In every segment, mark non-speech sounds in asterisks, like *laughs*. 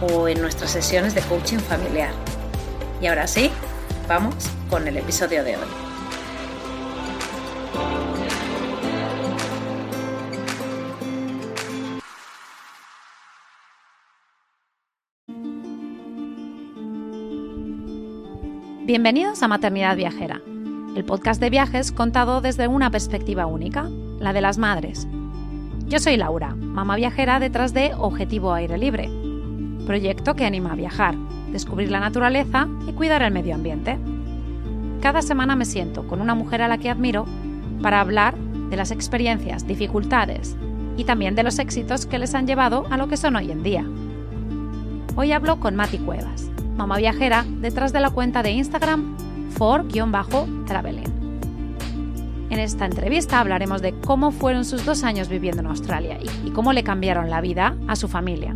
o en nuestras sesiones de coaching familiar. Y ahora sí, vamos con el episodio de hoy. Bienvenidos a Maternidad Viajera, el podcast de viajes contado desde una perspectiva única, la de las madres. Yo soy Laura, mamá viajera detrás de Objetivo Aire Libre, proyecto que anima a viajar, descubrir la naturaleza y cuidar el medio ambiente. Cada semana me siento con una mujer a la que admiro para hablar de las experiencias, dificultades y también de los éxitos que les han llevado a lo que son hoy en día. Hoy hablo con Mati Cuevas, mamá viajera detrás de la cuenta de Instagram for-traveling. En esta entrevista hablaremos de cómo fueron sus dos años viviendo en Australia y cómo le cambiaron la vida a su familia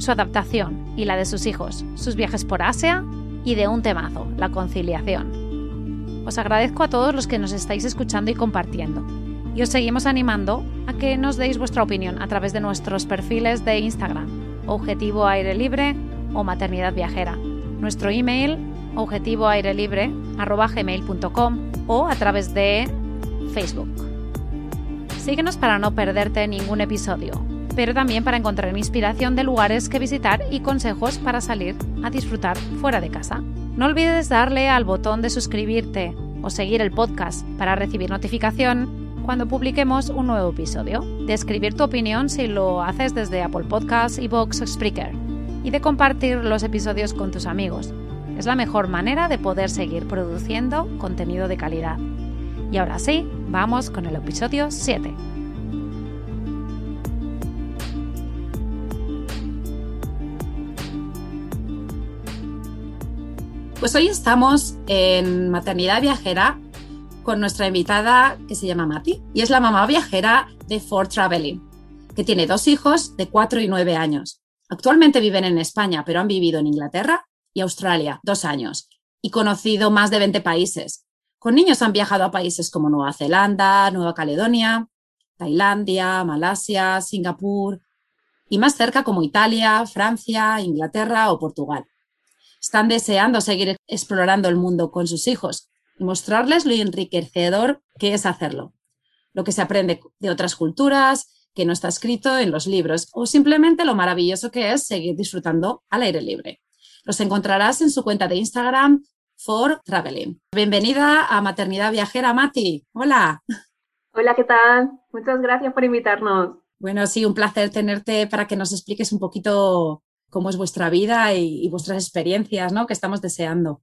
su adaptación y la de sus hijos, sus viajes por Asia y de un temazo, la conciliación. Os agradezco a todos los que nos estáis escuchando y compartiendo. Y os seguimos animando a que nos deis vuestra opinión a través de nuestros perfiles de Instagram, Objetivo Aire Libre o Maternidad Viajera. Nuestro email, objetivoairelibre.com o a través de Facebook. Síguenos para no perderte ningún episodio pero también para encontrar inspiración de lugares que visitar y consejos para salir a disfrutar fuera de casa. No olvides darle al botón de suscribirte o seguir el podcast para recibir notificación cuando publiquemos un nuevo episodio, de escribir tu opinión si lo haces desde Apple Podcasts, iVoox o Spreaker, y de compartir los episodios con tus amigos. Es la mejor manera de poder seguir produciendo contenido de calidad. Y ahora sí, vamos con el episodio 7. Pues hoy estamos en Maternidad Viajera con nuestra invitada que se llama Mati y es la mamá viajera de Ford Traveling, que tiene dos hijos de 4 y 9 años. Actualmente viven en España, pero han vivido en Inglaterra y Australia dos años y conocido más de 20 países. Con niños han viajado a países como Nueva Zelanda, Nueva Caledonia, Tailandia, Malasia, Singapur y más cerca como Italia, Francia, Inglaterra o Portugal están deseando seguir explorando el mundo con sus hijos y mostrarles lo enriquecedor que es hacerlo, lo que se aprende de otras culturas, que no está escrito en los libros, o simplemente lo maravilloso que es seguir disfrutando al aire libre. Los encontrarás en su cuenta de Instagram for Traveling. Bienvenida a Maternidad Viajera, Mati. Hola. Hola, ¿qué tal? Muchas gracias por invitarnos. Bueno, sí, un placer tenerte para que nos expliques un poquito cómo es vuestra vida y, vuestras experiencias, ¿no? Que estamos deseando.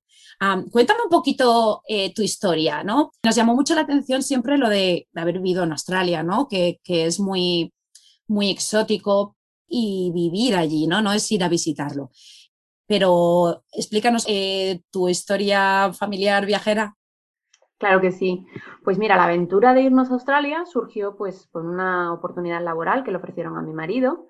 cuéntame un poquito eh, tu historia, ¿no? Nos llamó mucho la atención siempre lo de, haber vivido en Australia, ¿no? Que, es muy, muy exótico y vivir allí, ¿no? No es ir a visitarlo. Pero explícanos eh, tu historia familiar viajera. Claro que sí. Pues mira, la aventura de irnos a Australia surgió pues por una oportunidad laboral que le ofrecieron a mi marido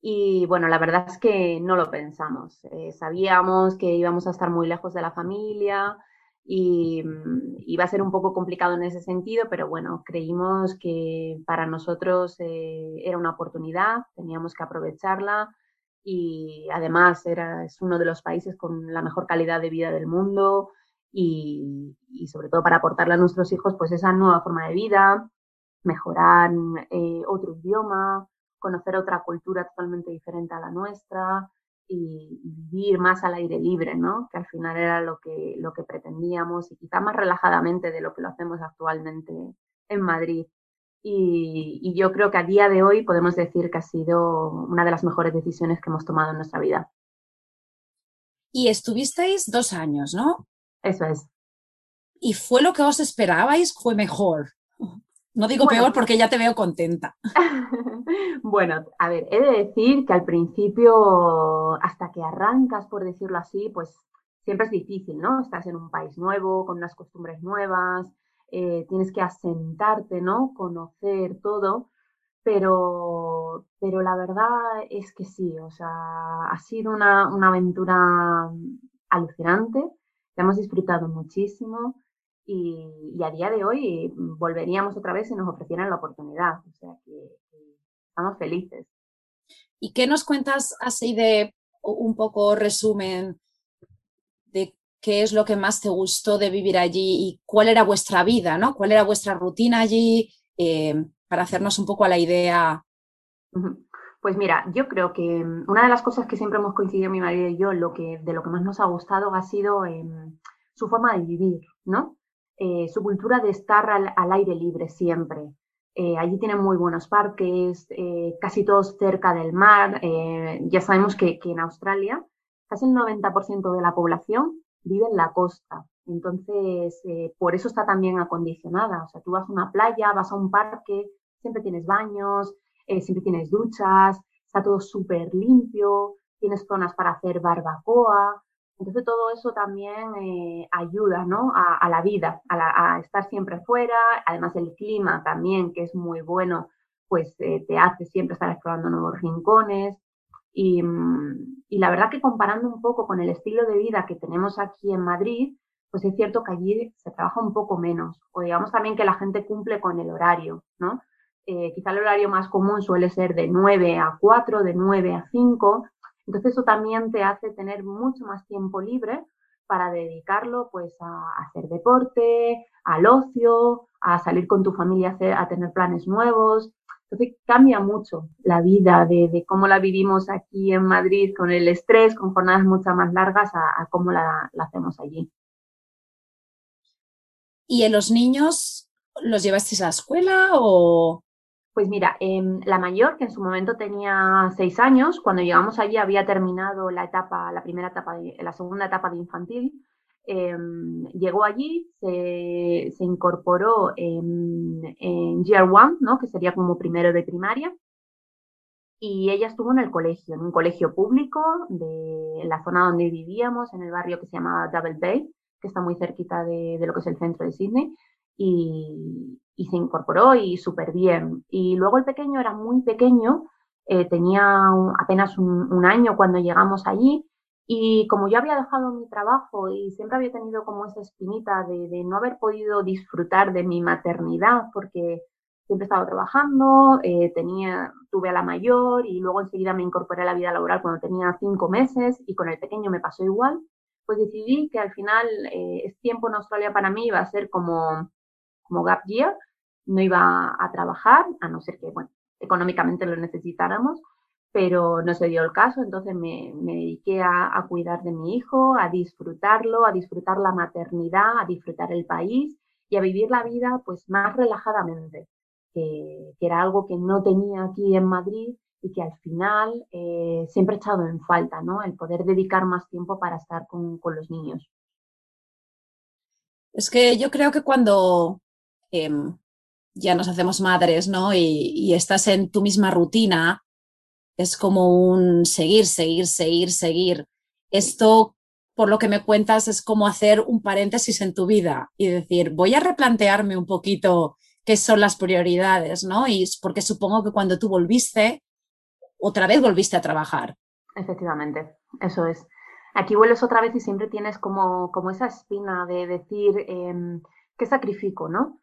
y bueno, la verdad es que no lo pensamos. Eh, sabíamos que íbamos a estar muy lejos de la familia y mm, iba a ser un poco complicado en ese sentido, pero bueno, creímos que para nosotros eh, era una oportunidad, teníamos que aprovecharla y además era, es uno de los países con la mejor calidad de vida del mundo y, sobre todo para aportarle a nuestros hijos pues esa nueva forma de vida, mejorar eh, otro idioma, conocer otra cultura totalmente diferente a la nuestra y, vivir más al aire libre, ¿no? Que al final era lo que, lo que pretendíamos y quizá más relajadamente de lo que lo hacemos actualmente en Madrid. Y, y, yo creo que a día de hoy podemos decir que ha sido una de las mejores decisiones que hemos tomado en nuestra vida. Y estuvisteis dos años, ¿no? Eso es. ¿Y fue lo que os esperabais? ¿Fue mejor? No digo peor porque ya te veo contenta. *laughs* bueno, a ver, he de decir que al principio, hasta que arrancas, por decirlo así, pues siempre es difícil, ¿no? Estás en un país nuevo, con unas costumbres nuevas, eh, tienes que asentarte, ¿no? Conocer todo, pero, pero la verdad es que sí, o sea, ha sido una, una aventura alucinante, la hemos disfrutado muchísimo y, a día de hoy volveríamos otra vez si nos ofrecieran la oportunidad. O sea que, estamos felices. ¿Y qué nos cuentas así de un poco resumen de qué es lo que más te gustó de vivir allí y cuál era vuestra vida, ¿no? ¿Cuál era vuestra rutina allí? Eh, para hacernos un poco a la idea. Pues mira, yo creo que una de las cosas que siempre hemos coincidido mi marido y yo, lo que, de lo que más nos ha gustado ha sido em, su forma de vivir, ¿no? Eh, su cultura de estar al, aire libre siempre. Eh, allí tienen muy buenos parques, eh, casi todos cerca del mar. ya sabemos que, en Australia casi el 90% de la población vive en la costa. Entonces, por eso está también acondicionada. O sea, tú vas a una playa, vas a un parque, siempre tienes baños, siempre tienes duchas, está todo súper limpio, tienes zonas para hacer barbacoa. Entonces todo eso también eh, ayuda ¿no? a, la vida, a, estar siempre fuera. Además el clima también, que es muy bueno, pues eh, te hace siempre estar explorando nuevos rincones. Y, mm, y, la verdad que comparando un poco con el estilo de vida que tenemos aquí en Madrid, pues es cierto que allí se trabaja un poco menos. O digamos también que la gente cumple con el horario, ¿no? Eh, quizá el horario más común suele ser de 9 a 4, de 9 a 5, entonces eso también te hace tener mucho más tiempo libre para dedicarlo pues a hacer deporte, al ocio, a salir con tu familia a, tener planes nuevos. Entonces cambia mucho la vida de, cómo la vivimos aquí en Madrid con el estrés, con jornadas mucho más largas, a, cómo la, la, hacemos allí. ¿Y en los niños los llevasteis a la escuela o, pues mira, em, la mayor, que en su momento tenía seis años, cuando llegamos allí había terminado la etapa, la primera etapa, de, la segunda etapa de infantil. Em, llegó allí, se, incorporó en, en Year One, ¿no? que sería como primero de primaria, y ella estuvo en el colegio, en un colegio público de la zona donde vivíamos, en el barrio que se llamaba Double Bay, que está muy cerquita de, de lo que es el centro de Sydney y, se incorporó y súper bien. Y luego el pequeño era muy pequeño, eh, tenía apenas un, año cuando llegamos allí y como yo había dejado mi trabajo y siempre había tenido como esa espinita de, no haber podido disfrutar de mi maternidad porque siempre he estado trabajando, eh, tenía, tuve a la mayor y luego enseguida me incorporé a la vida laboral cuando tenía cinco meses y con el pequeño me pasó igual, pues decidí que al final eh, es tiempo en Australia para mí iba a ser como como gap year, no iba a trabajar, a no ser que, bueno, económicamente lo necesitáramos, pero no se dio el caso, entonces me, dediqué a, cuidar de mi hijo, a disfrutarlo, a disfrutar la maternidad, a disfrutar el país y a vivir la vida pues más relajadamente, que, era algo que no tenía aquí en Madrid y que al final eh, siempre he echado en falta, ¿no? El poder dedicar más tiempo para estar con, con los niños. Es que yo creo que cuando Em, ya nos hacemos madres, ¿no? Y, estás en tu misma rutina, es como un seguir, seguir, seguir, seguir. Esto, por lo que me cuentas, es como hacer un paréntesis en tu vida y decir, voy a replantearme un poquito qué son las prioridades, ¿no? Y porque supongo que cuando tú volviste, otra vez volviste a trabajar. Efectivamente, eso es. Aquí vuelves otra vez y siempre tienes como, como esa espina de decir, em, ¿qué sacrifico, no?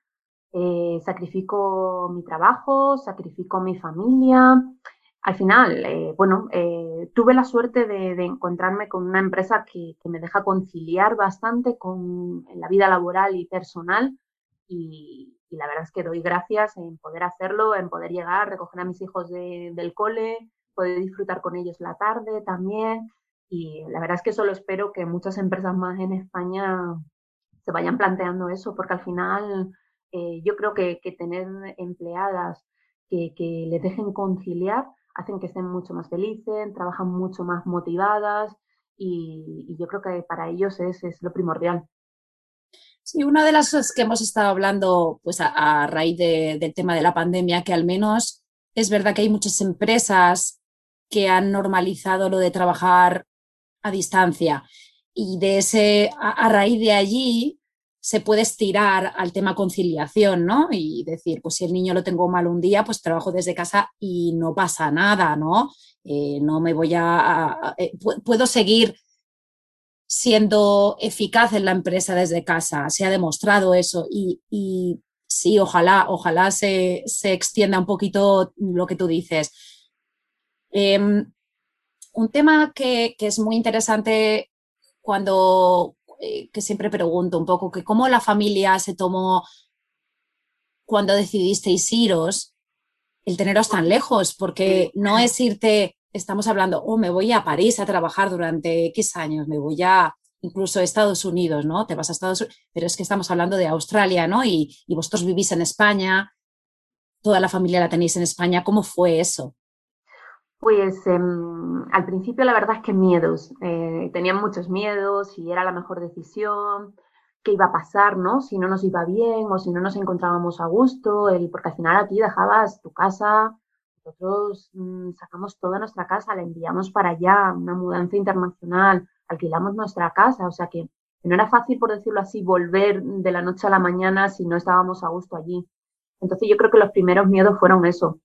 Eh, sacrifico mi trabajo, sacrifico mi familia. Al final, eh, bueno, eh, tuve la suerte de, encontrarme con una empresa que, me deja conciliar bastante con la vida laboral y personal y, la verdad es que doy gracias en poder hacerlo, en poder llegar, recoger a mis hijos del cole, poder disfrutar con ellos la tarde también. Y la verdad es que solo espero que muchas empresas más en España se vayan planteando eso, porque al final eh, yo creo que, tener empleadas que, que les dejen conciliar hacen que estén mucho más felices, trabajan mucho más motivadas y, yo creo que para ellos es, es, lo primordial. Sí, una de las cosas que hemos estado hablando pues a, raíz del tema de la pandemia, que al menos es verdad que hay muchas empresas que han normalizado lo de trabajar a distancia y de ese, a raíz de allí, se puede estirar al tema conciliación, ¿no? Y decir, pues si el niño lo tengo mal un día, pues trabajo desde casa y no pasa nada, ¿no? Eh, no me voy a... Eh, puedo seguir siendo eficaz en la empresa desde casa, se ha demostrado eso y, sí, ojalá, ojalá se, extienda un poquito lo que tú dices. Em, un tema que, que es muy interesante cuando, eh, que siempre pregunto un poco, que cómo la familia se tomó cuando decidisteis iros, el teneros tan lejos, porque no es irte, estamos hablando, oh, me voy a París a trabajar durante X años, me voy a incluso a Estados Unidos, ¿no? Te vas a Estados Unidos, pero es que estamos hablando de Australia, ¿no? Y, y vosotros vivís en España, toda la familia la tenéis en España, ¿cómo fue eso? Pues em, al principio la verdad es que miedos, eh, tenían muchos miedos, si era la mejor decisión, qué iba a pasar, ¿no? Si no nos iba bien o si no nos encontrábamos a gusto, el, porque al final aquí dejabas tu casa, nosotros mm, sacamos toda nuestra casa, la enviamos para allá, una mudanza internacional, alquilamos nuestra casa, o sea que no era fácil, por decirlo así, volver de la noche a la mañana si no estábamos a gusto allí. Entonces yo creo que los primeros miedos fueron eso.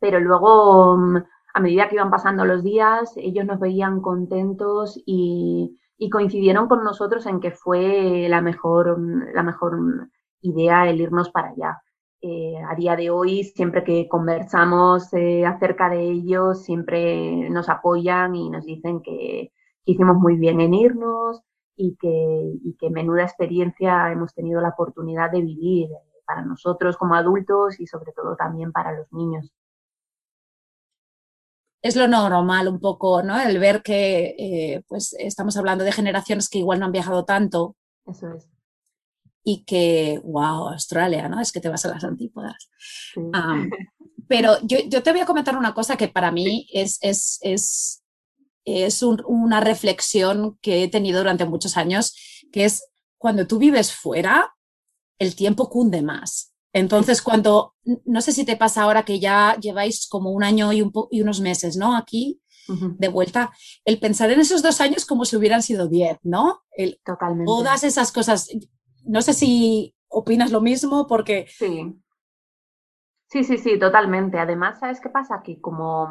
Pero luego mm, a medida que iban pasando los días, ellos nos veían contentos y, coincidieron con nosotros en que fue la mejor, la mejor idea el irnos para allá. Eh, a día de hoy, siempre que conversamos eh, acerca de ellos, siempre nos apoyan y nos dicen que, hicimos muy bien en irnos y que, y que menuda experiencia hemos tenido la oportunidad de vivir para nosotros como adultos y sobre todo también para los niños es lo normal un poco, ¿no? El ver que eh, pues estamos hablando de generaciones que igual no han viajado tanto. Eso es. Y que, wow, Australia, ¿no? Es que te vas a las antípodas. *laughs* pero yo, te voy a comentar una cosa que para mí es, es, es, es una reflexión que he tenido durante muchos años, que es cuando tú vives fuera, el tiempo cunde más. Entonces, cuando, no sé si te pasa ahora que ya lleváis como un año y, unos meses, ¿no? Aquí, de vuelta, el pensar en esos dos años como si hubieran sido diez, ¿no? Totalmente. Todas esas cosas. No sé si opinas lo mismo porque... Sí. Sí, sí, sí, totalmente. Además, ¿sabes qué pasa? Que como,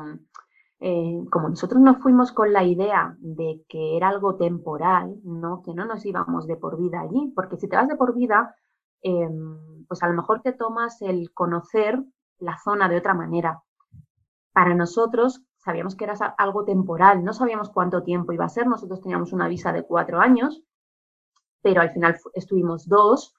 eh, como nosotros nos fuimos con la idea de que era algo temporal, ¿no? Que no nos íbamos de por vida allí, porque si te vas de por vida, Em, pues a lo mejor te tomas el conocer la zona de otra manera. Para nosotros sabíamos que era algo temporal, no sabíamos cuánto tiempo iba a ser, nosotros teníamos una visa de cuatro años, pero al final estuvimos dos.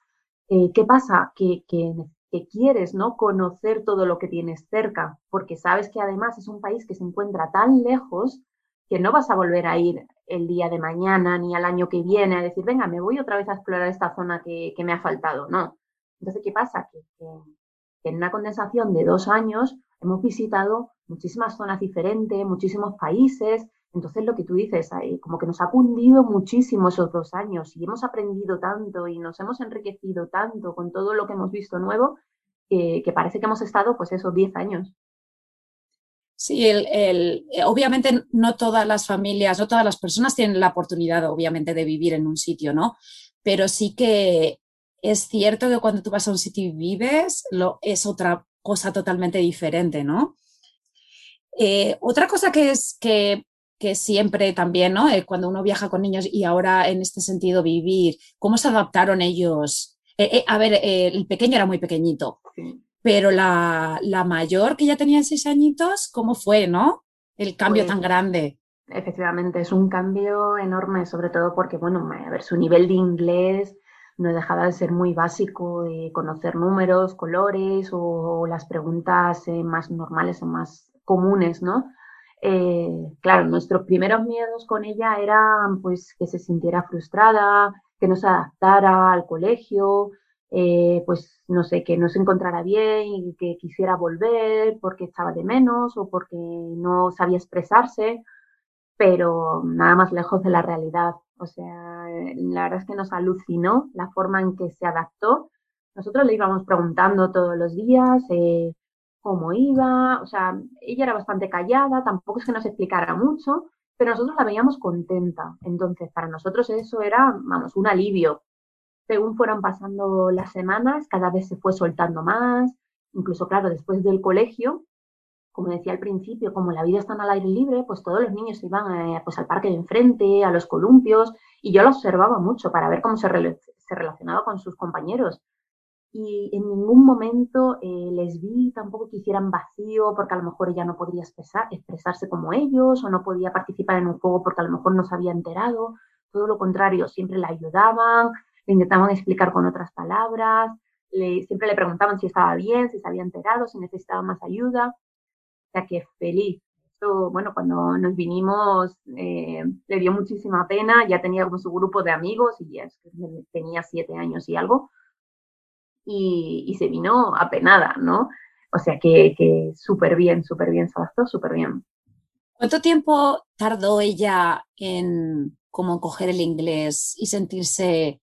Eh, ¿Qué pasa? Que, que, que, quieres ¿no? conocer todo lo que tienes cerca, porque sabes que además es un país que se encuentra tan lejos que no vas a volver a ir el día de mañana ni al año que viene a decir, venga, me voy otra vez a explorar esta zona que, me ha faltado. No. Entonces, ¿qué pasa? Que, en una condensación de dos años hemos visitado muchísimas zonas diferentes, muchísimos países. Entonces, lo que tú dices, como que nos ha cundido muchísimo esos dos años y hemos aprendido tanto y nos hemos enriquecido tanto con todo lo que hemos visto nuevo que, que parece que hemos estado, pues, esos diez años. Sí, el, el, eh, obviamente no todas las familias, no todas las personas tienen la oportunidad, obviamente, de vivir en un sitio, ¿no? Pero sí que es cierto que cuando tú vas a un sitio y vives, lo, es otra cosa totalmente diferente, ¿no? Eh, otra cosa que es que, que siempre también, ¿no? Eh, cuando uno viaja con niños y ahora en este sentido vivir, ¿cómo se adaptaron ellos? a ver, el pequeño era muy pequeñito, pero la, mayor que ya tenía seis añitos, ¿cómo fue, no? El cambio pues tan grande. Efectivamente, es un cambio enorme, sobre todo porque, bueno, a ver, su nivel de inglés no dejaba de ser muy básico, de conocer números, colores o, las preguntas eh, más normales o más comunes, ¿no? eh, claro, nuestros primeros miedos con ella eran pues que se sintiera frustrada, que no se adaptara al colegio, eh, pues no sé, que no se encontrara bien y que quisiera volver porque estaba de menos o porque no sabía expresarse, pero nada más lejos de la realidad. O sea, la verdad es que nos alucinó la forma en que se adaptó. Nosotros le íbamos preguntando todos los días eh, cómo iba, o sea, ella era bastante callada, tampoco es que nos explicara mucho, pero nosotros la veíamos contenta. Entonces, para nosotros eso era, vamos, un alivio. Según fueron pasando las semanas, cada vez se fue soltando más, incluso, claro, después del colegio, como decía al principio, como la vida está al aire libre, pues todos los niños iban eh, pues al parque de enfrente, a los columpios, y yo la observaba mucho para ver cómo se, relacionaba con sus compañeros y en ningún momento eh, les vi tampoco que hicieran vacío porque a lo mejor ella no podría expresar, expresarse como ellos o no podía participar en un juego porque a lo mejor no se había enterado. Todo lo contrario, siempre la ayudaban, le intentaban explicar con otras palabras, le, siempre le preguntaban si estaba bien, si se había enterado, si necesitaba más ayuda. O sea que feliz. Esto, bueno, cuando nos vinimos eh, le dio muchísima pena, ya tenía como su grupo de amigos y ya tenía siete años y algo y, se vino apenada, ¿no? O sea que, que súper bien, súper bien, se adaptó súper bien. ¿Cuánto tiempo tardó ella en como coger el inglés y sentirse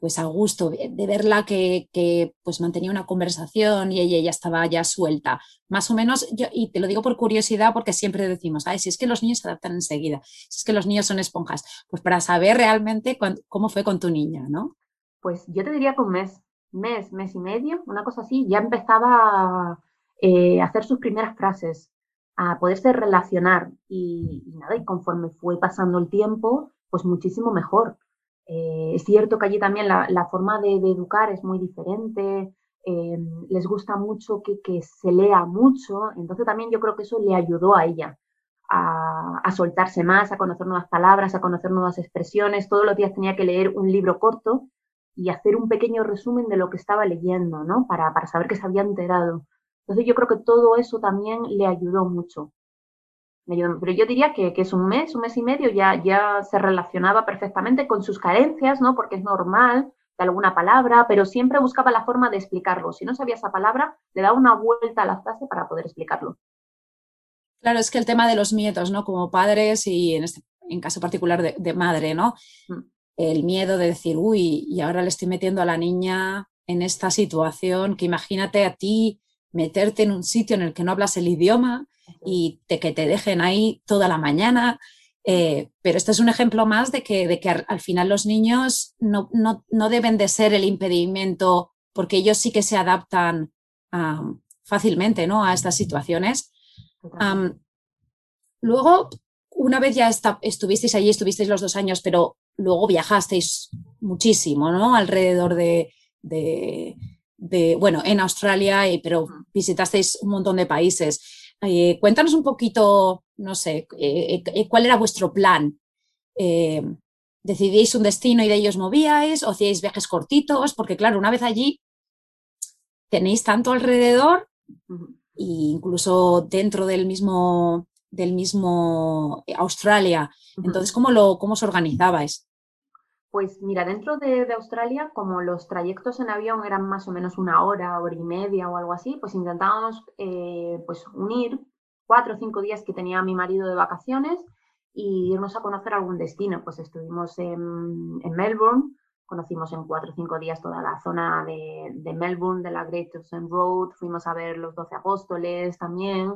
pues a gusto de verla que, que, pues mantenía una conversación y ella ya estaba ya suelta. Más o menos, yo, y te lo digo por curiosidad porque siempre decimos, ay, si es que los niños se adaptan enseguida, si es que los niños son esponjas, pues para saber realmente cómo fue con tu niña, ¿no? Pues yo te diría que un mes, mes, mes y medio, una cosa así, ya empezaba eh, a hacer sus primeras frases, a poderse relacionar y, nada, y conforme fue pasando el tiempo, pues muchísimo mejor. Eh, es cierto que allí también la, forma de, educar es muy diferente, eh, les gusta mucho que, se lea mucho, entonces también yo creo que eso le ayudó a ella a, a soltarse más, a conocer nuevas palabras, a conocer nuevas expresiones. Todos los días tenía que leer un libro corto y hacer un pequeño resumen de lo que estaba leyendo, ¿no? Para, para saber que se había enterado. Entonces yo creo que todo eso también le ayudó mucho. Pero yo diría que, que, es un mes, un mes y medio, ya, ya se relacionaba perfectamente con sus carencias, ¿no? Porque es normal de alguna palabra, pero siempre buscaba la forma de explicarlo. Si no sabía esa palabra, le daba una vuelta a la frase para poder explicarlo. Claro, es que el tema de los miedos, ¿no? Como padres y en este en caso particular de, de madre, ¿no? Mm el miedo de decir, uy, y ahora le estoy metiendo a la niña en esta situación, que imagínate a ti meterte en un sitio en el que no hablas el idioma y de que te dejen ahí toda la mañana. Eh, pero este es un ejemplo más de que, de que al final los niños no, no, deben de ser el impedimento porque ellos sí que se adaptan fácilmente ¿no? a estas situaciones. luego, una vez ya estuvisteis allí, estuvisteis los dos años, pero luego viajasteis muchísimo, ¿no? Alrededor de, bueno, en Australia, pero visitasteis un montón de países. Eh, cuéntanos un poquito, no sé, eh, eh, cuál era vuestro plan. ¿Decidíais un destino y de ellos movíais o hacíais viajes cortitos? Porque claro, una vez allí tenéis tanto alrededor e incluso dentro del mismo del mismo Australia. Entonces, ¿cómo, lo, cómo os organizabais? Pues mira, dentro de, Australia, como los trayectos en avión eran más o menos una hora, hora y media o algo así, pues intentábamos eh, pues unir cuatro o cinco días que tenía mi marido de vacaciones y irnos a conocer algún destino. Pues estuvimos en, Melbourne, conocimos en cuatro o cinco días toda la zona de, Melbourne, de la Great Ocean Road, fuimos a ver los doce apóstoles también.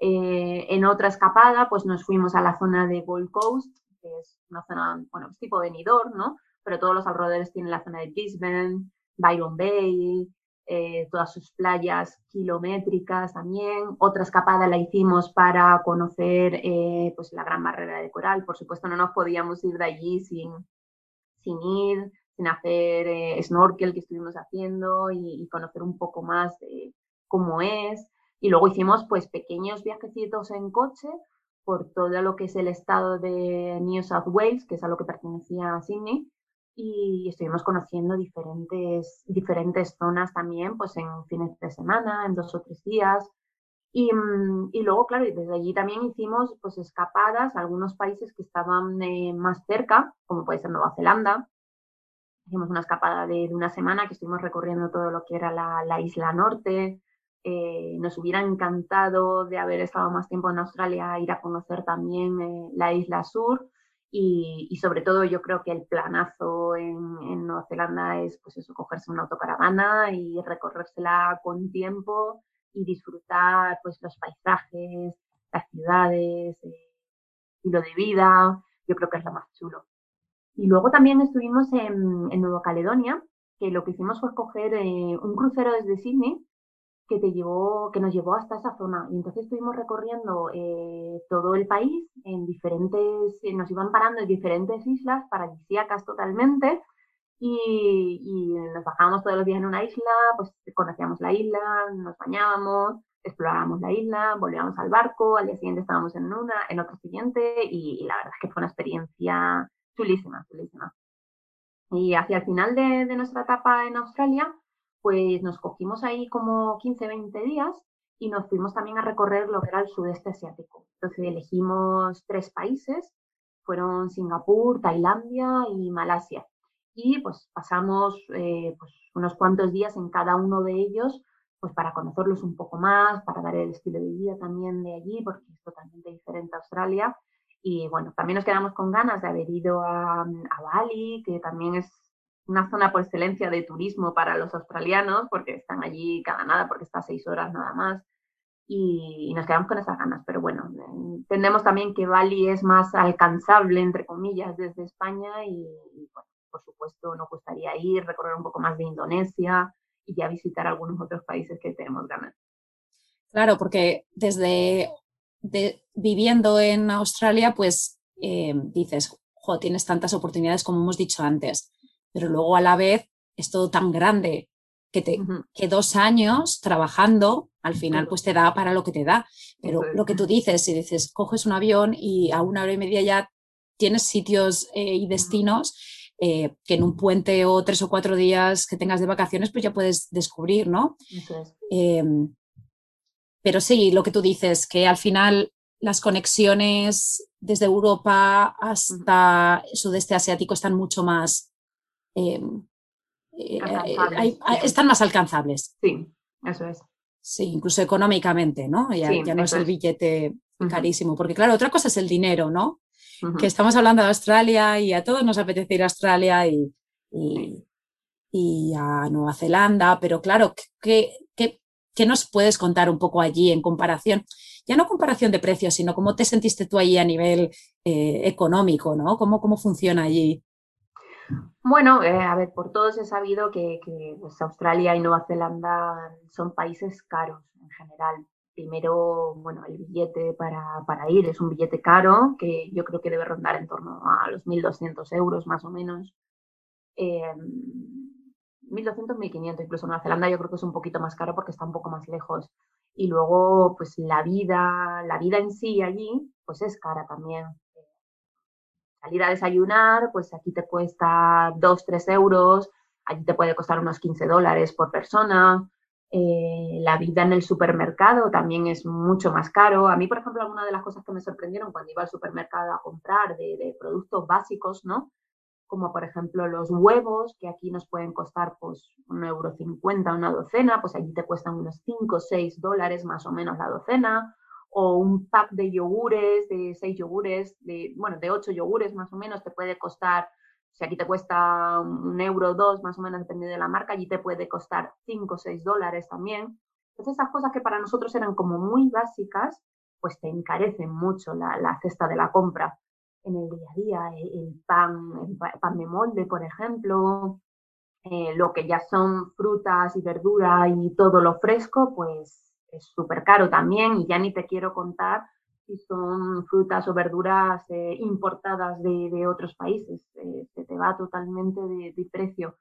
Eh, en otra escapada, pues nos fuimos a la zona de Gold Coast, que es una zona, bueno, es tipo venidor, ¿no? Pero todos los alrededores tienen la zona de Brisbane, Byron Bay, eh, todas sus playas kilométricas también. Otra escapada la hicimos para conocer eh, pues la gran barrera de coral. Por supuesto, no nos podíamos ir de allí sin, sin ir, sin hacer eh, snorkel que estuvimos haciendo y, y, conocer un poco más de cómo es. Y luego hicimos pues pequeños viajecitos en coche por todo lo que es el estado de New South Wales, que es a lo que pertenecía Sydney, y estuvimos conociendo diferentes, diferentes zonas también, pues en fines de semana, en dos o tres días. Mm, y, luego, claro, desde allí también hicimos pues escapadas a algunos países que estaban eh, más cerca, como puede ser Nueva Zelanda. Hicimos una escapada de, una semana que estuvimos recorriendo todo lo que era la, isla norte. Eh, nos hubiera encantado de haber estado más tiempo en Australia, ir a conocer también eh, la isla sur. Y, sobre todo yo creo que el planazo en, en, Nueva Zelanda es pues eso, cogerse una autocaravana y recorrérsela con tiempo y disfrutar pues los paisajes, las ciudades, eh, lo de vida, yo creo que es lo más chulo. Y luego también estuvimos en, Nueva Caledonia, que lo que hicimos fue coger un crucero desde Sydney que te llevó, que nos llevó hasta esa zona. Y entonces estuvimos recorriendo eh, todo el país en diferentes, eh, nos iban parando en diferentes islas paradisíacas totalmente y, nos bajábamos todos los días en una isla, pues conocíamos la isla, nos bañábamos, explorábamos la isla, volvíamos al barco, al día siguiente estábamos en una, en otro siguiente y, la verdad es que fue una experiencia chulísima, chulísima. Y hacia el final de, de nuestra etapa en Australia, pues nos cogimos ahí como 15, 20 días y nos fuimos también a recorrer lo que era el sudeste asiático. Entonces elegimos tres países, fueron Singapur, Tailandia y Malasia y pues pasamos eh, pues, unos cuantos días en cada uno de ellos pues para conocerlos un poco más, para dar el estilo de vida también de allí, porque es totalmente diferente a Australia. Y bueno, también nos quedamos con ganas de haber ido a, Bali, que también es una zona por excelencia de turismo para los australianos, porque están allí cada nada, porque está seis horas nada más. Y, nos quedamos con esas ganas. Pero bueno, entendemos también que Bali es más alcanzable, entre comillas, desde España y, por supuesto, nos gustaría ir, recorrer un poco más de Indonesia y ya visitar algunos otros países que tenemos ganas. Claro, porque desde viviendo en Australia, pues eh, dices, jo, tienes tantas oportunidades como hemos dicho antes, pero luego a la vez es todo tan grande que, te, que dos años trabajando al final pues te da para lo que te da. Pero lo que tú dices, si dices, coges un avión y a una hora y media ya tienes sitios eh, y destinos eh, que en un puente o tres o cuatro días que tengas de vacaciones, pues ya puedes descubrir, ¿no? Em, pero sí, lo que tú dices, que al final las conexiones desde Europa hasta sudeste asiático están mucho más... Em, eh, eh, están más alcanzables. Sí, eso es. Sí, incluso económicamente, ¿no? Ya, ya no es el billete carísimo, porque claro, otra cosa es el dinero, ¿no? que estamos hablando de Australia y a todos nos apetece ir a Australia y, y, a Nueva Zelanda, pero claro, ¿qué, qué, qué nos puedes contar un poco allí en comparación? Ya no comparación de precios, sino cómo te sentiste tú allí a nivel eh, económico, ¿no? ¿Cómo, ¿Cómo funciona allí? Bueno, eh, a ver, por todos he sabido que, que pues, Australia y Nueva Zelanda son países caros en general primero, bueno, el billete para, para, ir es un billete caro, que yo creo que debe rondar en torno a los 1.200 euros más o menos. Eh, 1.200, 1.500, incluso Nueva Zelanda yo creo que es un poquito más caro porque está un poco más lejos. Y luego, pues la vida, la vida en sí allí, pues es cara también. Salir a desayunar, pues aquí te cuesta 2, 3 euros, allí te puede costar unos 15 dólares por persona. Eh, la vida en el supermercado también es mucho más caro. A mí, por ejemplo, alguna de las cosas que me sorprendieron cuando iba al supermercado a comprar de, productos básicos, ¿no? Como por ejemplo los huevos, que aquí nos pueden costar pues un euro cincuenta una docena, pues allí te cuestan unos 5 o 6 dólares más o menos la docena. O un pack de yogures, de 6 yogures, de, bueno, de 8 yogures más o menos, te puede costar si aquí te cuesta un euro o dos, más o menos, dependiendo de la marca, allí te puede costar 5 o 6 dólares también. Entonces, esas cosas que para nosotros eran como muy básicas, pues te encarecen mucho la, cesta de la compra en el día a día. El, pan, el pan de molde, por ejemplo, eh, lo que ya son frutas y verdura y todo lo fresco, pues es súper caro también. Y ya ni te quiero contar si son frutas o verduras eh, importadas de, otros países. Eh, se te va totalmente de, precio.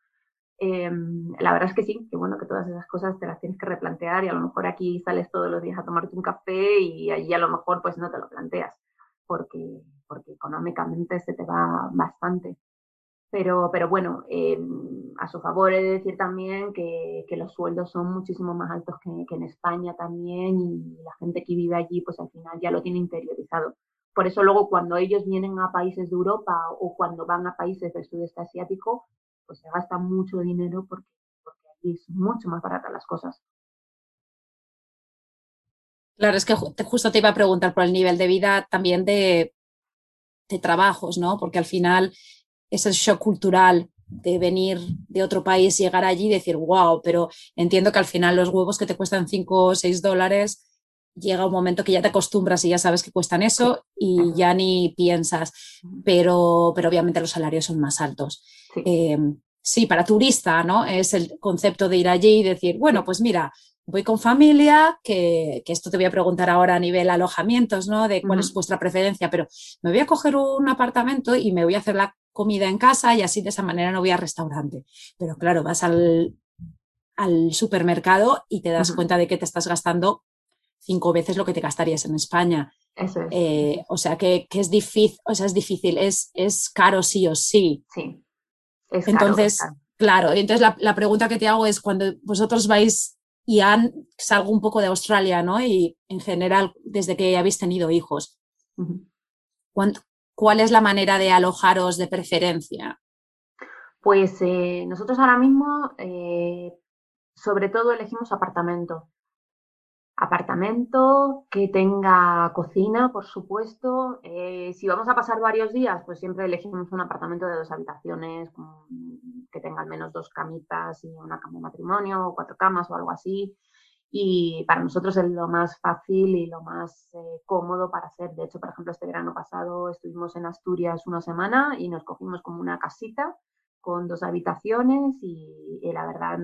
Em, la verdad es que sí, que bueno, que todas esas cosas te las tienes que replantear y a lo mejor aquí sales todos los días a tomarte un café y allí a lo mejor pues no te lo planteas porque, porque económicamente se te va bastante. Pero, pero bueno, em, a su favor he de decir también que, que los sueldos son muchísimo más altos que, que, en España también y la gente que vive allí pues al final ya lo tiene interiorizado. Por eso luego cuando ellos vienen a países de Europa o cuando van a países del sudeste asiático, pues se gasta mucho dinero porque, porque aquí es mucho más baratas las cosas. Claro, es que justo te iba a preguntar por el nivel de vida también de, de trabajos, ¿no? Porque al final ese shock cultural de venir de otro país, llegar allí y decir, wow, pero entiendo que al final los huevos que te cuestan 5 o 6 dólares llega un momento que ya te acostumbras y ya sabes que cuestan eso y ya ni piensas, pero, pero obviamente los salarios son más altos. Sí. Em, sí. para turista, ¿no? Es el concepto de ir allí y decir, bueno, pues mira, voy con familia, que, que esto te voy a preguntar ahora a nivel alojamientos, ¿no? De cuál uh -huh. es vuestra preferencia, pero me voy a coger un apartamento y me voy a hacer la comida en casa y así de esa manera no voy al restaurante. Pero claro, vas al, al supermercado y te das uh -huh. cuenta de que te estás gastando cinco veces lo que te gastarías en España. Eso es. Eh, o sea que, que, es difícil, o sea, es difícil, es, es caro sí o sí. Sí. Es entonces, caro, claro, entonces la, la, pregunta que te hago es cuando vosotros vais y han, salgo un poco de Australia, ¿no? Y en general, desde que habéis tenido hijos, uh -huh. ¿Cuál es la manera de alojaros de preferencia? Pues eh, nosotros ahora mismo, eh, sobre todo, elegimos apartamento apartamento, que tenga cocina, por supuesto. Eh, si vamos a pasar varios días, pues siempre elegimos un apartamento de dos habitaciones, que tenga al menos dos camitas y una cama de matrimonio, o cuatro camas o algo así. Y para nosotros es lo más fácil y lo más eh, cómodo para hacer. De hecho, por ejemplo, este verano pasado estuvimos en Asturias una semana y nos cogimos como una casita con dos habitaciones y, y, la verdad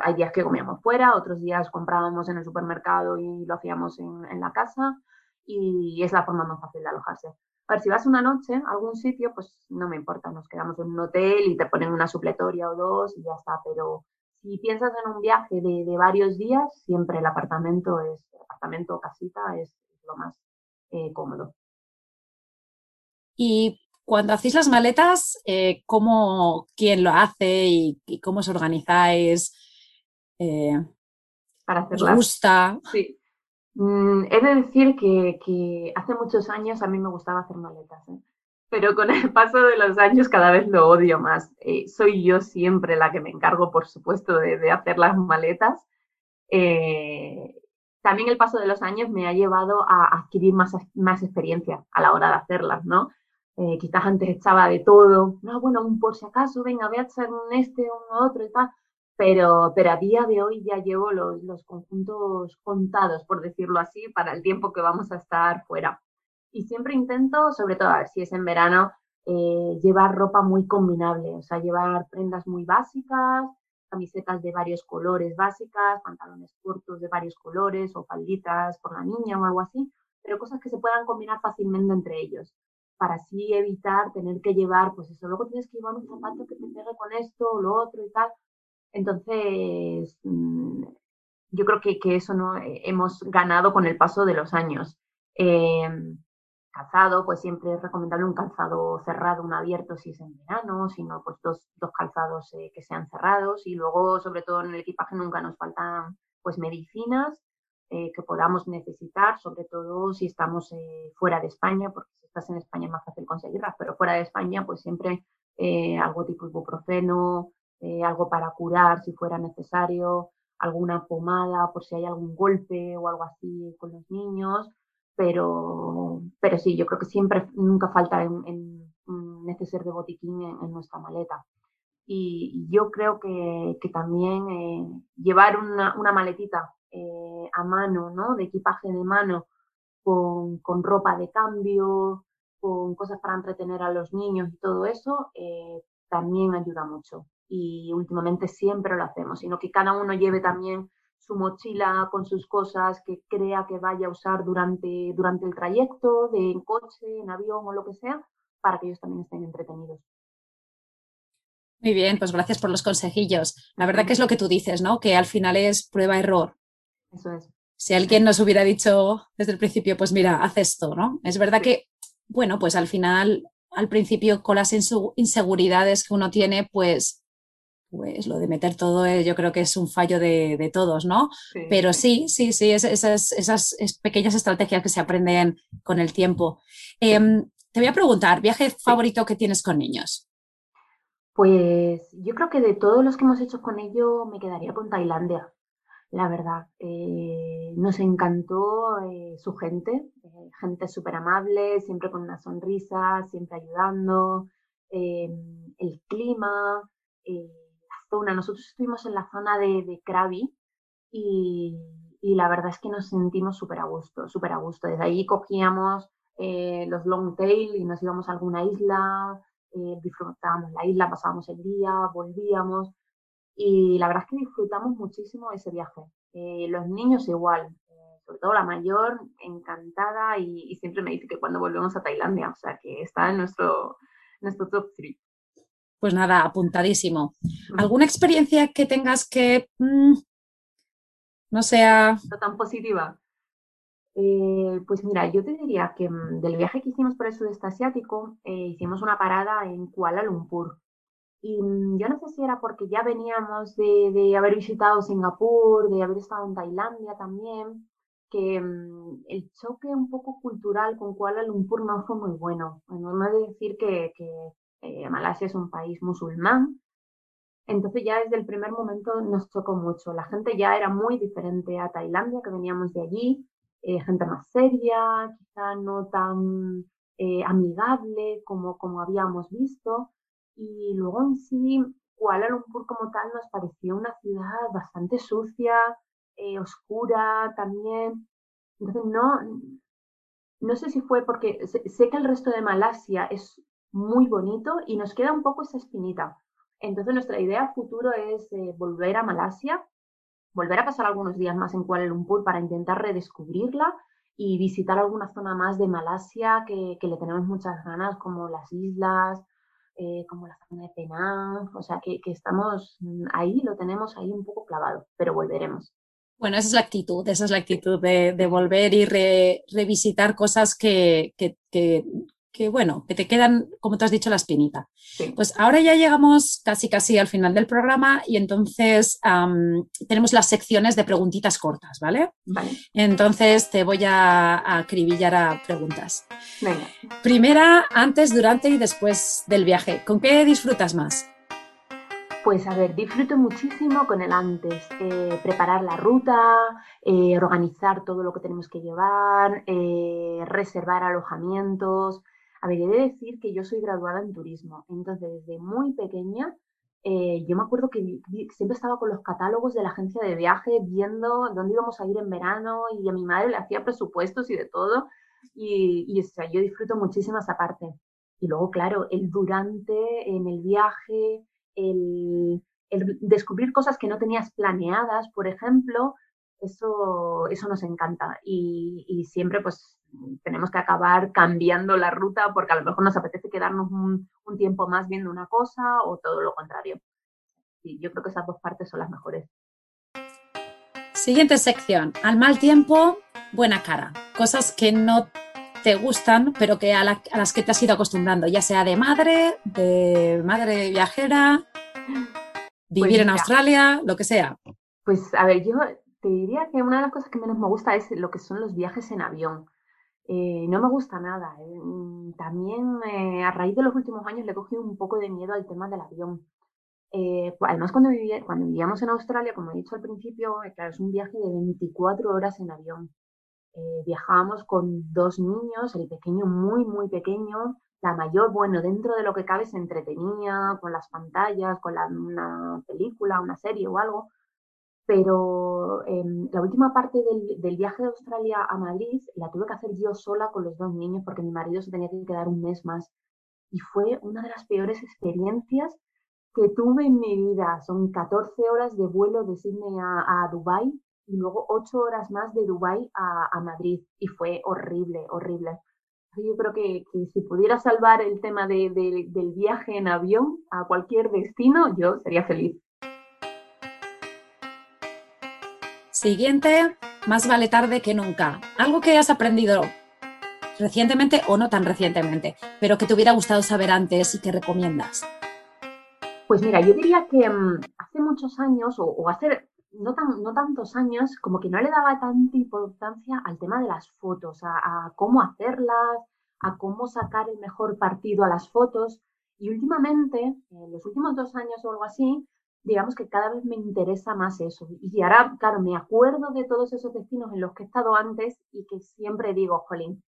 hay días que comíamos fuera, otros días comprábamos en el supermercado y lo hacíamos en, en, la casa y es la forma más fácil de alojarse. A ver, si vas una noche a algún sitio, pues no me importa, nos quedamos en un hotel y te ponen una supletoria o dos y ya está, pero si piensas en un viaje de, de varios días, siempre el apartamento es, el apartamento o casita es lo más eh, cómodo. Y cuando hacéis las maletas, eh, ¿cómo, quién lo hace y, y cómo os organizáis? Eh, Para hacerlas. ¿Os gusta? Sí. Mm, he de decir que, que, hace muchos años a mí me gustaba hacer maletas, ¿eh? Pero con el paso de los años cada vez lo odio más. Eh, soy yo siempre la que me encargo, por supuesto, de, hacer las maletas. Eh, también el paso de los años me ha llevado a adquirir más, más experiencia a la hora de hacerlas, ¿no? Eh, quizás antes echaba de todo, no, bueno, un por si acaso, venga, voy a echar un este, un otro y tal, pero, pero a día de hoy ya llevo los, los conjuntos contados, por decirlo así, para el tiempo que vamos a estar fuera. Y siempre intento, sobre todo, a ver si es en verano, eh, llevar ropa muy combinable, o sea, llevar prendas muy básicas, camisetas de varios colores básicas, pantalones cortos de varios colores o falditas por la niña o algo así, pero cosas que se puedan combinar fácilmente entre ellos para así evitar tener que llevar, pues eso, luego tienes que llevar un zapato que te pegue con esto o lo otro y tal. Entonces, mmm, yo creo que, que, eso no hemos ganado con el paso de los años. Eh, calzado, pues siempre es recomendable un calzado cerrado, un abierto si es en verano, sino pues dos, dos calzados eh, que sean cerrados. Y luego, sobre todo en el equipaje, nunca nos faltan pues medicinas eh, que podamos necesitar, sobre todo si estamos eh, fuera de España, porque si estás en España es más fácil conseguirlas, pero fuera de España, pues siempre algo tipo ibuprofeno, algo para curar si fuera necesario, alguna pomada por si hay algún golpe o algo así con los niños, pero, pero sí, yo creo que siempre, nunca falta en, en un neceser de botiquín en, en nuestra maleta y yo creo que, que también eh, llevar una, una maletita eh, a mano, ¿no? De equipaje de mano, con, con, ropa de cambio, con cosas para entretener a los niños y todo eso, eh, también ayuda mucho. Y últimamente siempre lo hacemos, sino que cada uno lleve también su mochila con sus cosas que crea que vaya a usar durante, durante el trayecto, de en coche, en avión o lo que sea, para que ellos también estén entretenidos. Muy bien, pues gracias por los consejillos. La verdad que es lo que tú dices, ¿no? Que al final es prueba-error. Eso es. Si alguien nos hubiera dicho desde el principio, pues mira, haz esto, ¿no? Es verdad que, bueno, pues al final al principio con las inseguridades que uno tiene, pues, pues lo de meter todo eh, yo creo que es un fallo de, todos, ¿no? Pero sí, sí, sí, esas, esas, pequeñas estrategias que se aprenden con el tiempo. Em, te voy a preguntar, ¿viaje favorito que tienes con niños? Pues yo creo que de todos los que hemos hecho con ellos me quedaría con Tailandia la verdad. Eh, nos encantó eh, su gente, gente súper amable, siempre con una sonrisa, siempre ayudando, el clima, zona. Nosotros estuvimos en la zona de, Krabi y, la verdad es que nos sentimos súper a gusto, súper a gusto. Desde ahí cogíamos los long tail y nos íbamos a alguna isla, disfrutábamos la isla, pasábamos el día, volvíamos y la verdad es que disfrutamos muchísimo ese viaje. Eh, los niños igual, eh, sobre todo la mayor, encantada y, siempre me dice que cuando volvemos a Tailandia, o sea que está en nuestro, nuestro top 3. Pues nada, apuntadísimo. ¿Alguna experiencia que tengas que mm, no sea... No tan positiva? Eh, pues mira, yo te diría que mm, del viaje que hicimos por el sudeste asiático, hicimos una parada en Kuala Lumpur. Y mm, yo no sé si era porque ya veníamos de, haber visitado Singapur, de haber estado en Tailandia también, que el choque un poco cultural con Kuala Lumpur no fue muy bueno. Bueno, no de decir que, eh, Malasia es un país musulmán, entonces ya desde el primer momento nos chocó mucho. La gente ya era muy diferente a Tailandia, que veníamos de allí, eh, gente más seria, quizá no tan eh, amigable como, como habíamos visto. Y luego en sí, Kuala Lumpur como tal nos pareció una ciudad bastante sucia, oscura también. Entonces no, no sé si fue porque sé, que el resto de Malasia es muy bonito y nos queda un poco esa espinita. Entonces nuestra idea futuro es eh, volver a Malasia, volver a pasar algunos días más en Kuala Lumpur para intentar redescubrirla y visitar alguna zona más de Malasia que, que le tenemos muchas ganas, como las islas, eh, como la zona de Penang, o sea que, estamos mm, ahí, lo tenemos ahí un poco clavado, pero volveremos. Bueno, esa es la actitud, esa es la actitud de, volver y revisitar cosas que, que bueno, que te quedan, como te has dicho, la espinita. Pues ahora ya llegamos casi casi al final del programa y entonces tenemos las secciones de preguntitas cortas, ¿vale? Vale. Entonces te voy a, acribillar a preguntas. Primera, antes, durante y después del viaje. ¿Con qué disfrutas más? Pues a ver, disfruto muchísimo con el antes, eh, preparar la ruta, eh, organizar todo lo que tenemos que llevar, eh, reservar alojamientos, a ver, he de decir que yo soy graduada en turismo, entonces desde muy pequeña eh, yo me acuerdo que siempre estaba con los catálogos de la agencia de viaje viendo dónde íbamos a ir en verano y a mi madre le hacía presupuestos y de todo. Y, o sea, yo disfruto muchísimo esa parte. Y luego, claro, el durante en el viaje, el, el descubrir cosas que no tenías planeadas, por ejemplo, eso, eso nos encanta. Y, y siempre, pues, tenemos que acabar cambiando la ruta porque a lo mejor nos apetece quedarnos un, tiempo más viendo una cosa o todo lo contrario. Y yo creo que esas dos partes son las mejores. Siguiente sección. Al mal tiempo, buena cara. Cosas que no te gustan, pero que a, las que te has ido acostumbrando, ya sea de madre, de madre viajera, vivir pues en Australia, lo que sea. Pues a ver, yo te diría que una de las cosas que menos me gusta es lo que son los viajes en avión. Eh, no me gusta nada. Eh. Mm, también eh, a raíz de los últimos años le cogido un poco de miedo al tema del avión. además, cuando, cuando vivíamos en Australia, como he dicho al principio, claro, es un viaje de 24 horas en avión. viajábamos con dos niños, el pequeño muy, muy pequeño, la mayor, bueno, dentro de lo que cabe se entretenía con las pantallas, con una película, una serie o algo, pero em, la última parte del, viaje de Australia a Madrid la tuve que hacer yo sola con los dos niños porque mi marido se tenía que quedar un mes más. Y fue una de las peores experiencias que tuve en mi vida. Son 14 horas de vuelo de Sydney a, a Dubái y luego 8 horas más de Dubái a, Madrid. Y fue horrible, horrible. Yo creo que, si pudiera salvar el tema del viaje en avión a cualquier destino, yo sería feliz. Siguiente, más vale tarde que nunca. Algo que has aprendido recientemente o no tan recientemente, pero que te hubiera gustado saber antes y que recomiendas? Pues mira, yo diría que mm, hace muchos años, o, hace no, tan, no tantos años, como que no le daba tanta importancia al tema de las fotos, a, cómo hacerlas, a cómo sacar el mejor partido a las fotos. Y últimamente, en los últimos dos años o algo así, digamos que cada vez me interesa más eso. Y ahora, claro, me acuerdo de todos esos destinos en los que he estado antes y que siempre digo, jolín,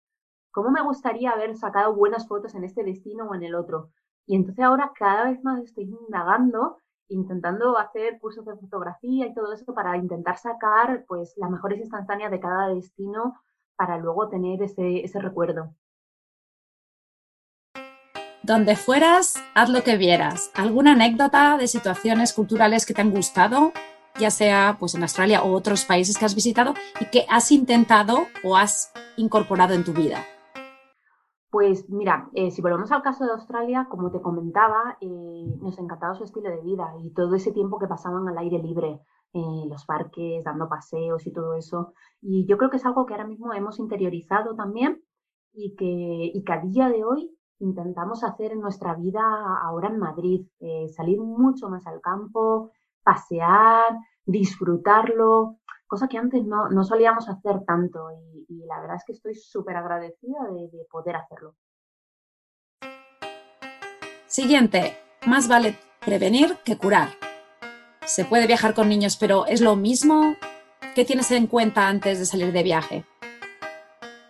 ¿cómo me gustaría haber sacado buenas fotos en este destino o en el otro? Y entonces ahora cada vez más estoy indagando, intentando hacer cursos de fotografía y todo eso para intentar sacar pues las mejores instantáneas de cada destino para luego tener ese, ese recuerdo. Donde fueras, haz lo que vieras. ¿Alguna anécdota de situaciones culturales que te han gustado, ya sea pues en Australia o otros países que has visitado y que has intentado o has incorporado en tu vida? Pues mira, eh, si volvemos al caso de Australia, como te comentaba, eh, nos encantaba su estilo de vida y todo ese tiempo que pasaban al aire libre, en los parques, dando paseos y todo eso. Y yo creo que es algo que ahora mismo hemos interiorizado también y que, y que a día de hoy intentamos hacer en nuestra vida ahora en Madrid, eh, salir mucho más al campo, pasear, disfrutarlo, cosa que antes no, no solíamos hacer tanto y, la verdad es que estoy súper agradecida de, de poder hacerlo. Siguiente, más vale prevenir que curar. Se puede viajar con niños, pero ¿es lo mismo? ¿Qué tienes en cuenta antes de salir de viaje?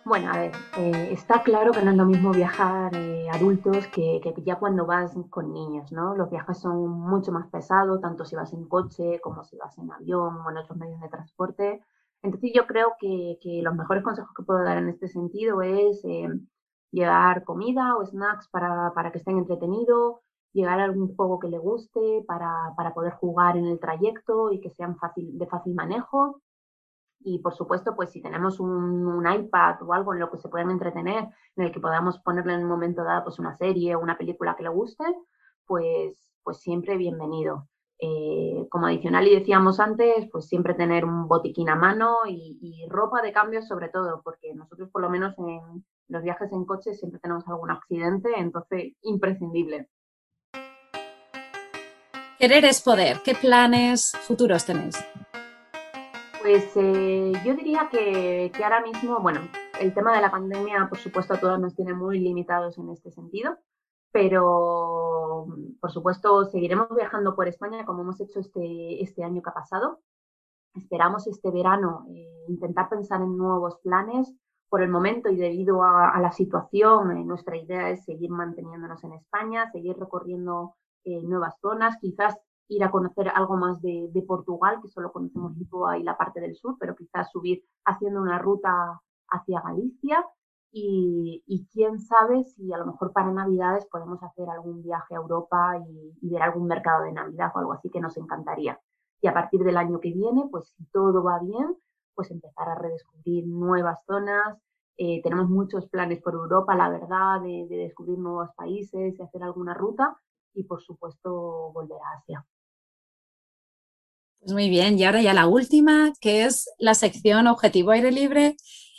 Bueno, a ver, eh, está claro que no es lo mismo viajar eh, adultos que, ya cuando vas con niños, ¿no? Los viajes son mucho más pesados, tanto si vas en coche como si vas en avión o en otros medios de transporte. Entonces yo creo que, los mejores consejos que puedo dar en este sentido es eh, llevar comida o snacks para, para que estén entretenidos, llegar a algún juego que le guste para, para poder jugar en el trayecto y que sean fácil, de fácil manejo y por supuesto, pues si tenemos un, iPad o algo en lo que se puedan entretener, en el que podamos ponerle en un momento dado pues una serie o una película que le guste, pues, pues siempre bienvenido. Eh, como adicional y decíamos antes, pues siempre tener un botiquín a mano y, y, ropa de cambio sobre todo, porque nosotros por lo menos en los viajes en coche siempre tenemos algún accidente, entonces imprescindible. Querer es poder. ¿Qué planes futuros tenéis? Pues eh, yo diría que, ahora mismo, bueno, el tema de la pandemia, por supuesto, a todos nos tiene muy limitados en este sentido, pero por supuesto seguiremos viajando por España como hemos hecho este, este año que ha pasado. Esperamos este verano eh, intentar pensar en nuevos planes. Por el momento y debido a, la situación, eh, nuestra idea es seguir manteniéndonos en España, seguir recorriendo nuevas zonas, quizás ir a conocer algo más de, Portugal, que solo conocemos Lisboa y la parte del sur, pero quizás subir haciendo una ruta hacia Galicia y, quién sabe si a lo mejor para Navidades podemos hacer algún viaje a Europa y, ver algún mercado de Navidad o algo así que nos encantaría. Y a partir del año que viene, pues si todo va bien, pues empezar a redescubrir nuevas zonas. Eh, tenemos muchos planes por Europa, la verdad, de, de descubrir nuevos países, de hacer alguna ruta y por supuesto volver a Asia. Pues muy bien, y ahora ya la última, que es la sección Objetivo Aire Libre.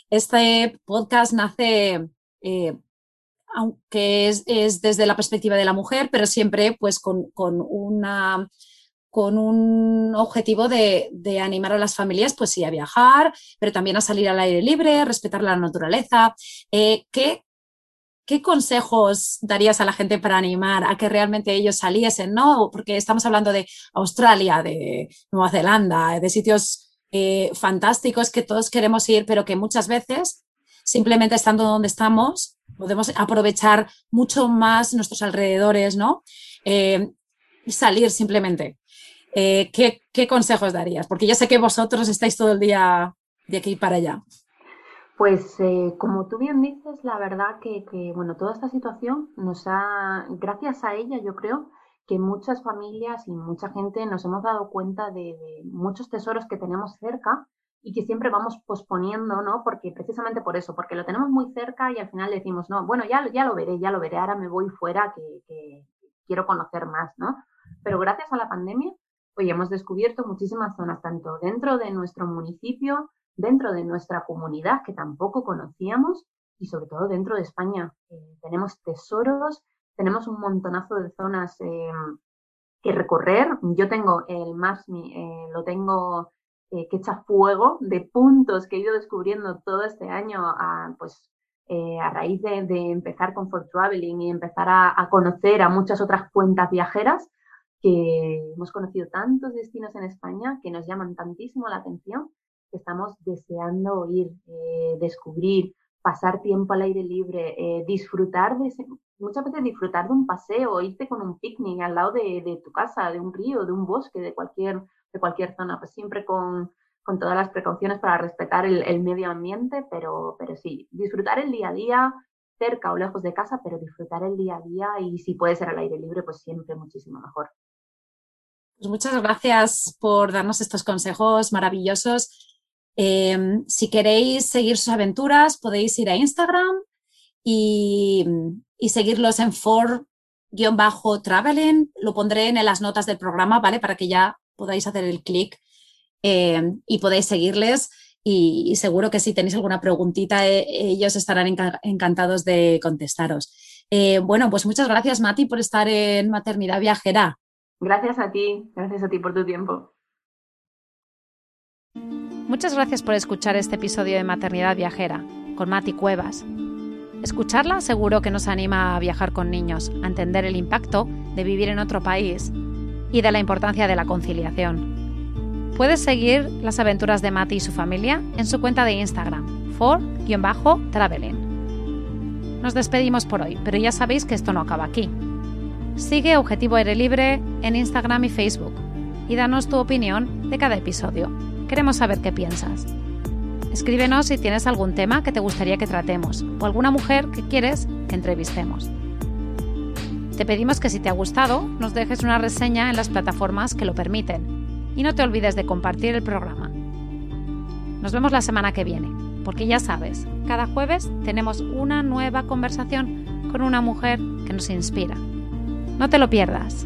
Este podcast nace, eh, aunque es, desde la perspectiva de la mujer, pero siempre pues con, una con un objetivo de, animar a las familias, pues sí, a viajar, pero también a salir al aire libre, a respetar la naturaleza. Eh, ¿qué, ¿qué consejos darías a la gente para animar a que realmente ellos saliesen? ¿no? Porque estamos hablando de Australia, de Nueva Zelanda, de sitios eh, fantásticos que todos queremos ir, pero que muchas veces, simplemente estando donde estamos, podemos aprovechar mucho más nuestros alrededores, ¿no? Eh, salir simplemente. Eh, ¿qué, ¿Qué consejos darías? Porque ya sé que vosotros estáis todo el día de aquí para allá. Pues eh, como tú bien dices, la verdad que, bueno, toda esta situación nos ha, gracias a ella, yo creo que muchas familias y mucha gente nos hemos dado cuenta de, muchos tesoros que tenemos cerca y que siempre vamos posponiendo, ¿no? Porque precisamente por eso, porque lo tenemos muy cerca y al final decimos, no, bueno, ya, ya lo veré, ya lo veré, ahora me voy fuera que, que quiero conocer más, ¿no? Pero gracias a la pandemia, hoy hemos descubierto muchísimas zonas, tanto dentro de nuestro municipio, dentro de nuestra comunidad que tampoco conocíamos y sobre todo dentro de España. Eh, tenemos tesoros, tenemos un montonazo de zonas eh, que recorrer. Yo tengo el MASMI, eh, lo tengo que echa fuego de puntos que he ido descubriendo todo este año a, pues, a raíz de, empezar con For Traveling y empezar a, conocer a muchas otras cuentas viajeras que hemos conocido tantos destinos en España que nos llaman tantísimo la atención estamos deseando ir, descubrir, pasar tiempo al aire libre, eh, disfrutar de, muchas veces disfrutar de un paseo, irte con un picnic al lado de, tu casa, de un río, de un bosque, de cualquier, de cualquier zona, pues siempre con, con todas las precauciones para respetar el, medio ambiente, pero, pero sí, disfrutar el día a día, cerca o lejos de casa, pero disfrutar el día a día y si puede ser al aire libre, pues siempre muchísimo mejor. Pues muchas gracias por darnos estos consejos maravillosos Em, si queréis seguir sus aventuras, podéis ir a Instagram y, seguirlos en for-traveling. Lo pondré en las notas del programa, ¿vale? Para que ya podáis hacer el clic em, y podéis seguirles. Y, seguro que si tenéis alguna preguntita, eh, ellos estarán encantados de contestaros. Eh, bueno, pues muchas gracias, Mati, por estar en Maternidad Viajera. Gracias a ti, gracias a ti por tu tiempo. Muchas gracias por escuchar este episodio de Maternidad Viajera con Mati Cuevas. Escucharla seguro que nos anima a viajar con niños, a entender el impacto de vivir en otro país y de la importancia de la conciliación. Puedes seguir las aventuras de Mati y su familia en su cuenta de Instagram, for-traveling. Nos despedimos por hoy, pero ya sabéis que esto no acaba aquí. Sigue Objetivo Aire Libre en Instagram y Facebook y danos tu opinión de cada episodio. Queremos saber qué piensas. Escríbenos si tienes algún tema que te gustaría que tratemos o alguna mujer que quieres que entrevistemos. Te pedimos que si te ha gustado nos dejes una reseña en las plataformas que lo permiten y no te olvides de compartir el programa. Nos vemos la semana que viene, porque ya sabes, cada jueves tenemos una nueva conversación con una mujer que nos inspira. No te lo pierdas.